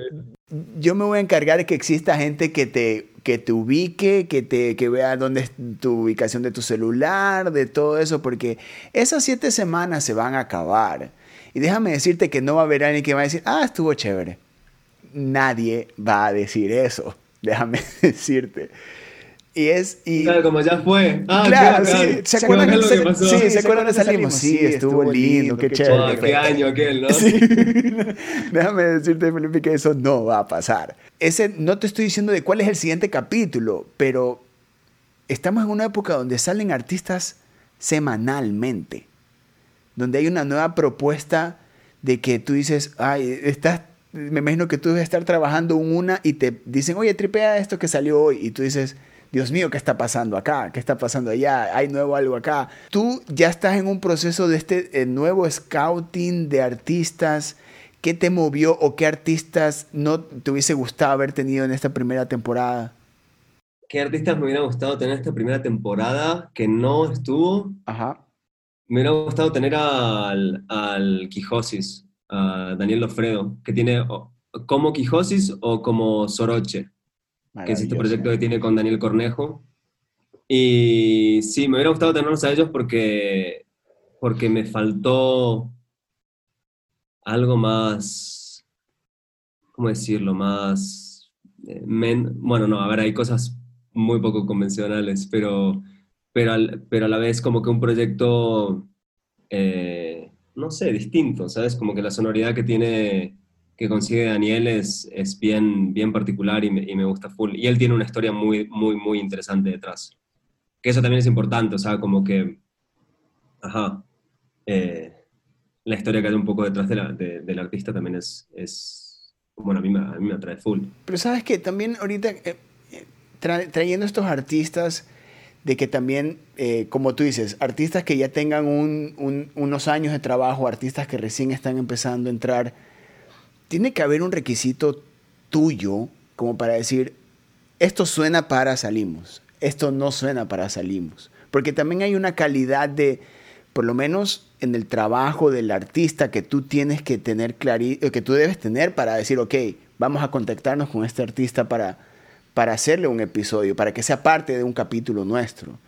yo me voy a encargar de que exista gente que te que te ubique, que, te, que vea dónde es tu ubicación de tu celular, de todo eso, porque esas siete semanas se van a acabar. Y déjame decirte que no va a haber alguien que va a decir, ah, estuvo chévere. Nadie va a decir eso, déjame decirte. Y es. Y, claro, como ya fue. Ah, claro, sí. ¿Se acuerdan que, se, sí, sí, ¿se acuerdan que salimos? Sí, estuvo lindo, qué chévere. qué año aquel, ¿no? Sí. Déjame decirte, Felipe, que eso no va a pasar. Ese, no te estoy diciendo de cuál es el siguiente capítulo, pero estamos en una época donde salen artistas semanalmente, donde hay una nueva propuesta de que tú dices, ay, estás, me imagino que tú debes estar trabajando en una y te dicen, oye, tripea esto que salió hoy, y tú dices, Dios mío, ¿qué está pasando acá? ¿Qué está pasando allá? ¿Hay nuevo algo acá? Tú ya estás en un proceso de este eh, nuevo scouting de artistas. ¿Qué te movió o qué artistas no te hubiese gustado haber tenido en esta primera temporada? ¿Qué artistas me hubiera gustado tener esta primera temporada que no estuvo? Ajá. Me hubiera gustado tener al, al Quijosis, a Daniel Lofredo, que tiene como Quijosis o como Soroche que es este proyecto que tiene con Daniel Cornejo. Y sí, me hubiera gustado tenerlos a ellos porque, porque me faltó algo más, ¿cómo decirlo? Más... Eh, bueno, no, a ver, hay cosas muy poco convencionales, pero, pero, pero a la vez como que un proyecto, eh, no sé, distinto, ¿sabes? Como que la sonoridad que tiene que consigue Daniel es, es bien, bien particular y me, y me, gusta full. Y él tiene una historia muy, muy, muy interesante detrás. Que eso también es importante, o sea, como que, ajá, eh, la historia que hay un poco detrás de la, del artista también es, es bueno, a mí, me, a mí me atrae full. Pero sabes que también ahorita, eh, trayendo estos artistas, de que también, eh, como tú dices, artistas que ya tengan un, un, unos años de trabajo, artistas que recién están empezando a entrar, tiene que haber un requisito tuyo como para decir, esto suena para salimos, esto no suena para salimos. Porque también hay una calidad de, por lo menos en el trabajo del artista que tú tienes que tener clarito, que tú debes tener para decir, ok, vamos a contactarnos con este artista para, para hacerle un episodio, para que sea parte de un capítulo nuestro.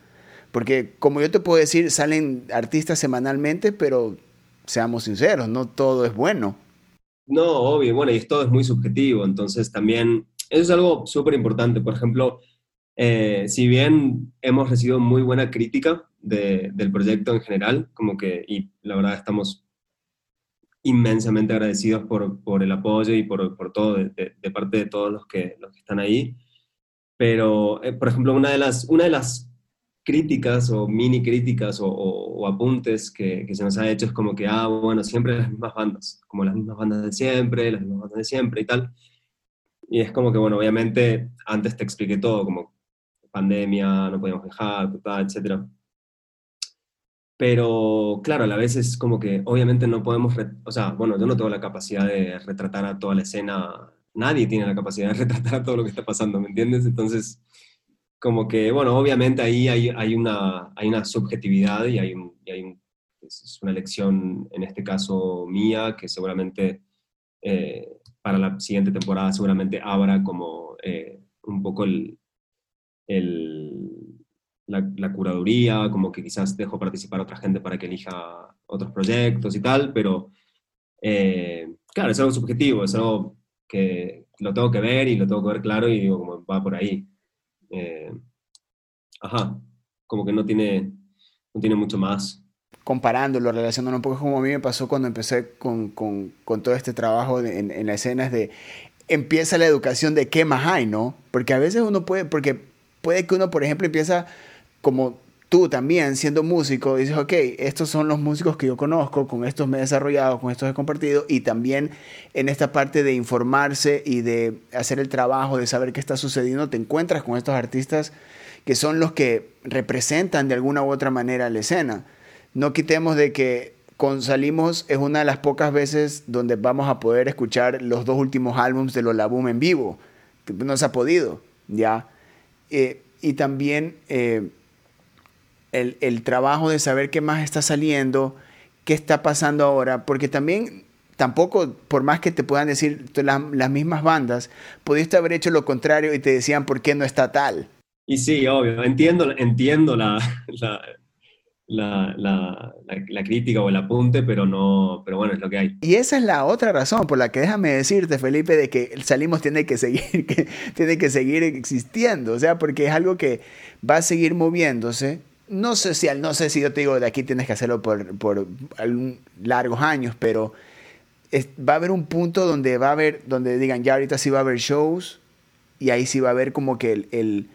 Porque como yo te puedo decir, salen artistas semanalmente, pero seamos sinceros, no todo es bueno. No, obvio, bueno, y todo es muy subjetivo, entonces también eso es algo súper importante. Por ejemplo, eh, si bien hemos recibido muy buena crítica del proyecto en general, como que, y la verdad estamos inmensamente agradecidos por, por el apoyo y por, por todo, de, de, parte de todos los que, los que están ahí. Pero, eh, por ejemplo, una de las, una de las críticas o mini críticas o, apuntes que, se nos ha hecho es como que, ah, bueno, siempre las mismas bandas, como las mismas bandas de siempre, las mismas bandas de siempre y tal. Y es como que, bueno, obviamente antes te expliqué todo, como pandemia, no podíamos dejar, etc. Pero claro, a la vez es como que obviamente no podemos, o sea, bueno, yo no tengo la capacidad de retratar a toda la escena, nadie tiene la capacidad de retratar a todo lo que está pasando, ¿me entiendes? Entonces como que, bueno, obviamente ahí hay, hay, una, hay una subjetividad y hay, hay es una elección, en este caso mía, que seguramente eh, para la siguiente temporada seguramente abra como eh, un poco el, el la, curaduría, como que quizás dejo participar a otra gente para que elija otros proyectos y tal, pero eh, claro, es algo subjetivo, es algo que lo tengo que ver y lo tengo que ver claro y digo, como va por ahí. Eh, ajá, como que no tiene, no tiene mucho más. Comparándolo, relacionándolo un poco como a mí me pasó cuando empecé con, con, todo este trabajo en, en la escena, es de empieza la educación de qué más hay, ¿no? Porque a veces uno puede, porque puede que uno, por ejemplo, empieza como tú también siendo músico, dices, ok, estos son los músicos que yo conozco, con estos me he desarrollado, con estos he compartido, y también en esta parte de informarse y de hacer el trabajo, de saber qué está sucediendo, te encuentras con estos artistas que son los que representan de alguna u otra manera la escena. No quitemos de que con Salimos es una de las pocas veces donde vamos a poder escuchar los dos últimos álbumes de Lola Boom en vivo, que no se ha podido, ¿ya? Eh, y también... Eh, el, el, trabajo de saber qué más está saliendo, qué está pasando ahora, porque también tampoco, por más que te puedan decir las mismas bandas, pudiste haber hecho lo contrario y te decían por qué no está tal. Y sí, obvio, entiendo, entiendo la, la, la, la, crítica o el apunte, pero no, pero bueno, es lo que hay. Y esa es la otra razón por la que déjame decirte, Felipe, de que Salimos tiene que seguir, que tiene que seguir existiendo, o sea, porque es algo que va a seguir moviéndose. No sé si, no sé si yo te digo de aquí tienes que hacerlo por, por largos años, pero va a haber un punto donde va a haber, donde digan, ya ahorita sí va a haber shows, y ahí sí va a haber como que el, el,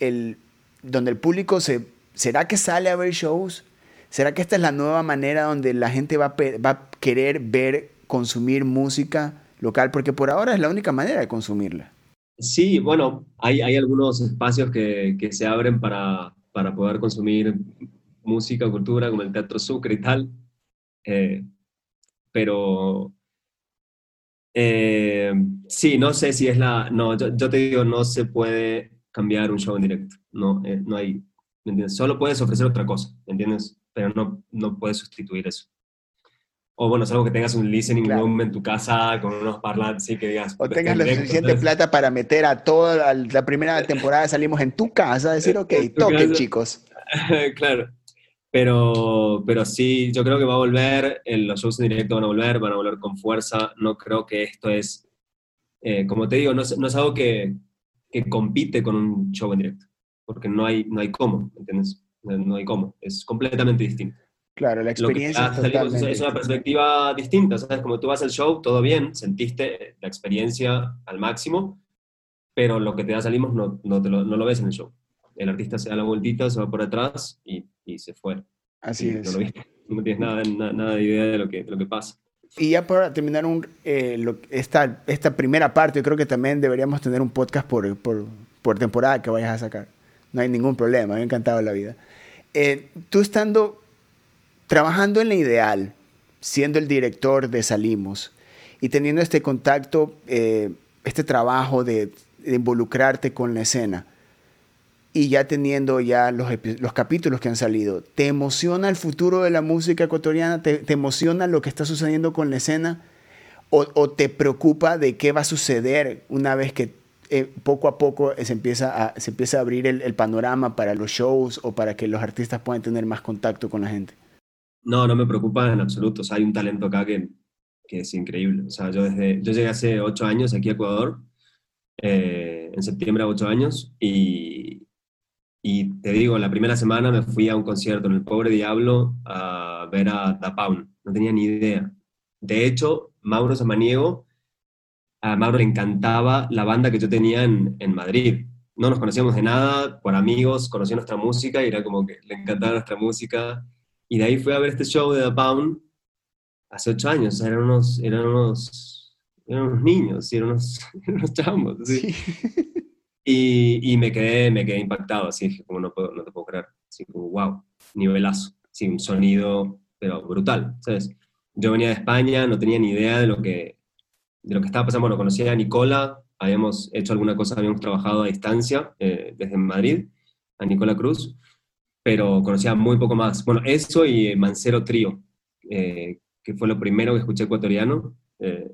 el donde el público se ¿será que sale a ver shows? ¿Será que esta es la nueva manera donde la gente va a, va a querer ver, consumir música local? Porque por ahora es la única manera de consumirla. Sí, bueno, hay, hay algunos espacios que, que se abren para, para, poder consumir música, cultura, como el Teatro Sucre y tal. Eh, pero eh, sí, no sé si es la... No, yo, te digo, no se puede cambiar un show en directo. No, eh, no hay ¿me entiendes? Solo puedes ofrecer otra cosa, ¿me entiendes? Pero no, no puedes sustituir eso. O bueno, es algo que tengas un listening room en tu casa con unos parlantes y que digas... O tengas la suficiente plata para meter a toda la primera temporada, salimos en tu casa, decir, ok, toquen chicos. claro. Pero, pero sí, yo creo que va a volver, los shows en directo van a volver, van a volver con fuerza. No creo que esto es, eh, como te digo, no es, no es algo que, que compite con un show en directo porque no hay, no hay cómo, ¿entiendes? No hay cómo, es completamente distinto. Claro, la experiencia es, totalmente es una perspectiva distinta, ¿sabes? Como tú vas al show, todo bien, sentiste la experiencia al máximo, pero lo que te da salimos no, no, lo, no lo ves en el show. El artista se da la vueltita, se va por atrás y, y se fue. Así es. No, no tienes nada, nada, de idea de lo que, de lo que pasa. Y ya para terminar un, eh, esta, esta primera parte, yo creo que también deberíamos tener un podcast por, por, por temporada que vayas a sacar no hay ningún problema, me ha encantado la vida. Eh, tú estando trabajando en la ideal, siendo el director de Salimos y teniendo este contacto, eh, este trabajo de, involucrarte con la escena y ya teniendo ya los, los, capítulos que han salido, ¿te emociona el futuro de la música ecuatoriana? ¿Te, emociona lo que está sucediendo con la escena? O, ¿O, te preocupa de qué va a suceder una vez que eh, poco a poco se empieza a, se empieza a abrir el, panorama para los shows o para que los artistas puedan tener más contacto con la gente? No, no me preocupa en absoluto. O sea, hay un talento acá que, que es increíble. O sea, yo, desde, yo llegué hace ocho años aquí a Ecuador, eh, en septiembre a ocho años, y, y te digo, la primera semana me fui a un concierto en el Pobre Diablo a ver a Da Pound. No tenía ni idea. De hecho, Mauro Samaniego a Mauro le encantaba la banda que yo tenía en, en Madrid. No nos conocíamos de nada, por amigos, conocía nuestra música y era como que le encantaba nuestra música. Y de ahí fui a ver este show de The Pound hace ocho años. eran unos, eran unos, eran unos niños, eran unos, unos chamos. ¿sí? Y, y, me, quedé, me quedé impactado, así dije, como no, puedo, no te puedo creer. Así como, wow, nivelazo. Sí, un sonido, pero brutal, ¿sabes? Yo venía de España, no tenía ni idea de lo que, de lo que estaba pasando. Bueno, conocía a Nicola, habíamos hecho alguna cosa, habíamos trabajado a distancia eh, desde Madrid, a Nicola Cruz, pero conocía muy poco más. Bueno, eso y Mancero Trío, eh, que fue lo primero que escuché ecuatoriano, eh,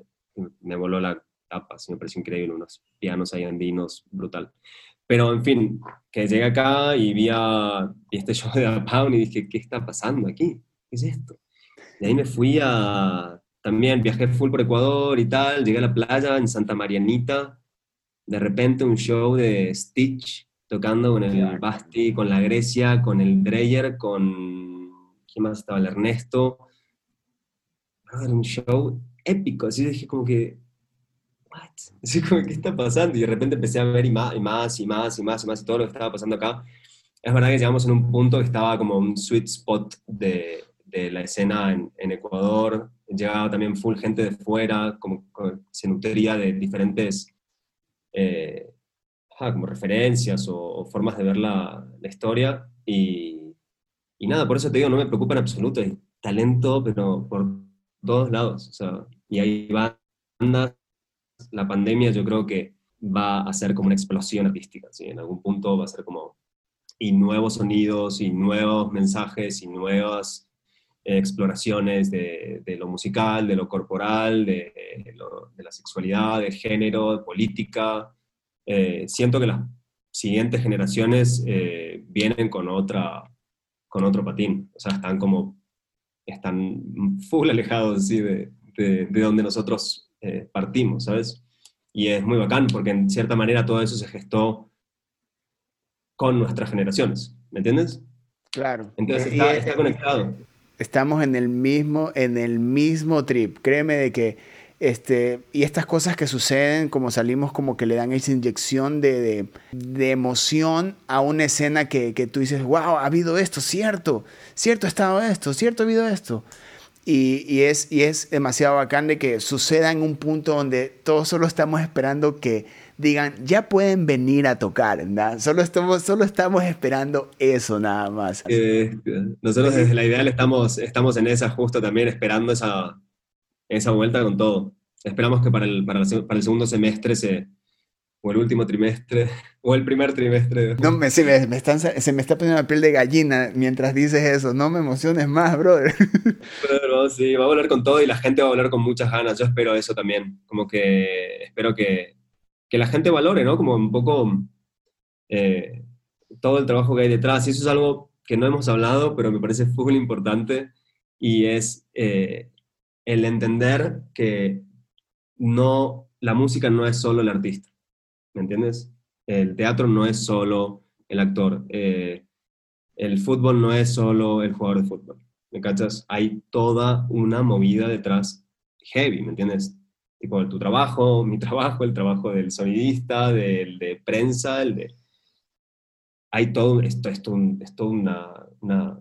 me voló la tapa, me pareció increíble, unos pianos ahí andinos, brutal. Pero, en fin, que llegué acá y vi, a, este show de The Pound y dije, ¿qué está pasando aquí? ¿Qué es esto? Y ahí me fui a también viajé full por Ecuador y tal, llegué a la playa en Santa Marianita, de repente un show de Stitch tocando con el Basti, con la Grecia, con el Dreyer, con... ¿Quién más estaba? El Ernesto. Era un show épico, así dije como que... ¿What? Así como, ¿qué está pasando? Y de repente empecé a ver y más, y más, y más, y más, y más, y todo lo que estaba pasando acá. Es verdad que llegamos en un punto que estaba como un sweet spot de, de la escena en, en Ecuador, llegaba también full gente de fuera, como, nutría de diferentes eh, como referencias o, formas de ver la, la historia. Y, y, nada, por eso te digo, no me preocupa en absoluto, hay talento, pero por todos lados. O sea, y hay bandas, la pandemia yo creo que va a ser como una explosión artística, ¿sí? en algún punto va a ser como, y nuevos sonidos, y nuevos mensajes, y nuevas exploraciones de, lo musical, de lo corporal, de, la sexualidad, de género, de política. Eh, siento que las siguientes generaciones eh, vienen con, otra, con otro patín, o sea, están como, están full alejados de, de, donde nosotros eh, partimos, ¿sabes? Y es muy bacán porque en cierta manera todo eso se gestó con nuestras generaciones, ¿me entiendes? Claro. Entonces está, está conectado estamos en el mismo, en el mismo trip. Créeme de que, este, y estas cosas que suceden, como salimos, como que le dan esa inyección de, de, emoción a una escena que, que, tú dices, wow, ha habido esto, cierto, cierto ha estado esto, cierto ha habido esto. Y, y, es, y es demasiado bacán de que suceda en un punto donde todos solo estamos esperando que digan, ya pueden venir a tocar, ¿verdad? Solo estamos, solo estamos esperando eso nada más. Eh, nosotros desde la ideal estamos, estamos en esa justo también, esperando esa, esa vuelta con todo. Esperamos que para el, para el, segundo semestre se, o el último trimestre, o el primer trimestre. No, me, se, me, están, se me está poniendo la piel de gallina mientras dices eso. No me emociones más, brother. Pero sí, va a volver con todo y la gente va a volver con muchas ganas. Yo espero eso también. Como que espero que, que la gente valore, ¿no? Como un poco eh, todo el trabajo que hay detrás. Y eso es algo que no hemos hablado, pero me parece muy importante, y es eh, el entender que no, la música no es solo el artista, ¿me entiendes? El teatro no es solo el actor, eh, el fútbol no es solo el jugador de fútbol, ¿me cachas? Hay toda una movida detrás heavy, ¿me entiendes? tipo tu trabajo, mi trabajo, el trabajo del sonidista, del de prensa, el de... Hay todo, esto, esto, esto una, una,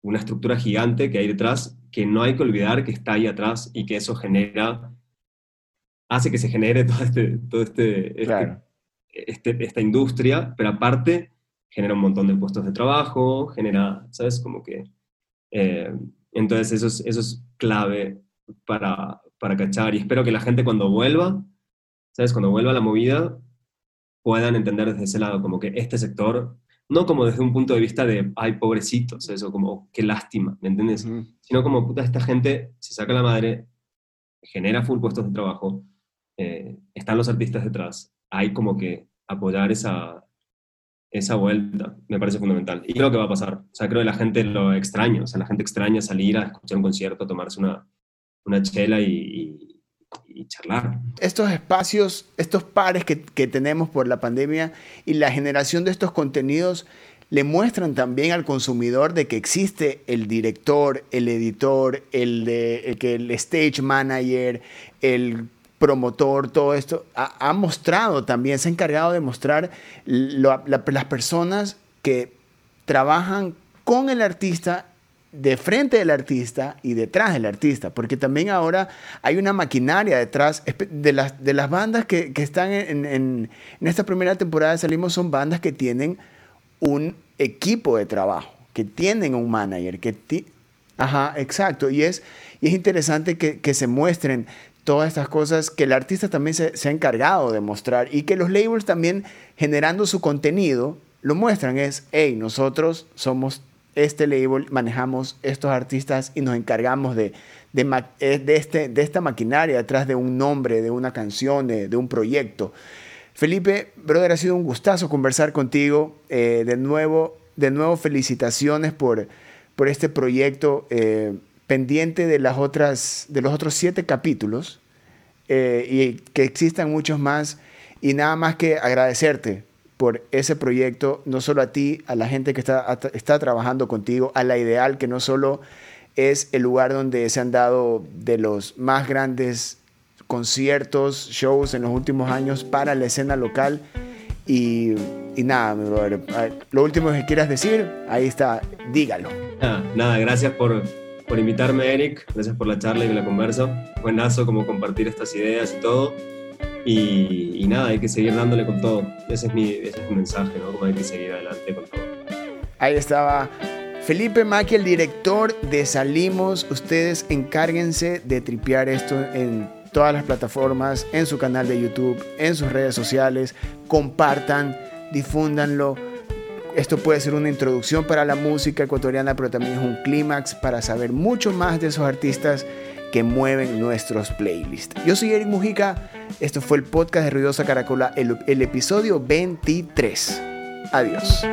una estructura gigante que hay detrás que no hay que olvidar que está ahí atrás y que eso genera, hace que se genere todo este, todo este, este, este esta industria, pero aparte genera un montón de puestos de trabajo, genera, ¿sabes? Como que... Eh, entonces eso es, eso es clave para, para cachar. Y espero que la gente cuando vuelva, ¿sabes? Cuando vuelva a la movida, puedan entender desde ese lado, como que este sector, no como desde un punto de vista de, ay, pobrecitos, eso, como, qué lástima, ¿me entiendes? Sino como, puta, esta gente se saca la madre, genera full puestos de trabajo, eh, están los artistas detrás, hay como que apoyar esa, esa vuelta, me parece fundamental. Y creo que va a pasar. O sea, creo que la gente lo extraña, o sea, la gente extraña salir a escuchar un concierto, tomarse una, una chela y, charlar. Estos espacios, estos pares que, tenemos por la pandemia y la generación de estos contenidos le muestran también al consumidor de que existe el director, el editor, el, de, el, stage manager, el promotor, todo esto, ha, mostrado también, se ha encargado de mostrar las personas que trabajan con el artista de frente del artista y detrás del artista, porque también ahora hay una maquinaria detrás de las, de las bandas que, están en, en, esta primera temporada Salimos, son bandas que tienen un equipo de trabajo, que tienen un manager, que... Ajá, exacto, y es, y es interesante que, se muestren todas estas cosas que el artista también se, se ha encargado de mostrar y que los labels también generando su contenido lo muestran, es, hey, nosotros somos este label, manejamos estos artistas y nos encargamos de, de, eh, este, de esta maquinaria detrás de un nombre, de una canción, de, un proyecto. Felipe, brother, ha sido un gustazo conversar contigo. Eh, de, nuevo, de nuevo, felicitaciones por, por este proyecto eh, pendiente de, las otras, de los otros siete capítulos y que existan muchos más. Y nada más que agradecerte por ese proyecto, no solo a ti, a la gente que está, está trabajando contigo, a la ideal, que no solo es el lugar donde se han dado de los más grandes conciertos, shows en los últimos años para la escena local. Y, y nada, lo último que quieras decir, ahí está, dígalo. nada, gracias por, por invitarme, Eric. Gracias por la charla y la conversa. Buenazo como compartir estas ideas y todo. Y, nada, hay que seguir dándole con todo. Ese es mi, ese es mi mensaje, ¿no? Hay que seguir adelante con todo. Ahí estaba Felipe Maki, el director de Salimos. Ustedes encárguense de tripear esto en todas las plataformas, en su canal de YouTube, en sus redes sociales. Compartan, difúndanlo. esto puede ser una introducción para la música ecuatoriana, pero también es un clímax para saber mucho más de esos artistas que mueven nuestros playlists. Yo soy Eric Mujica, esto fue el podcast de Ruidosa Caracola, el, el episodio 23. Adiós.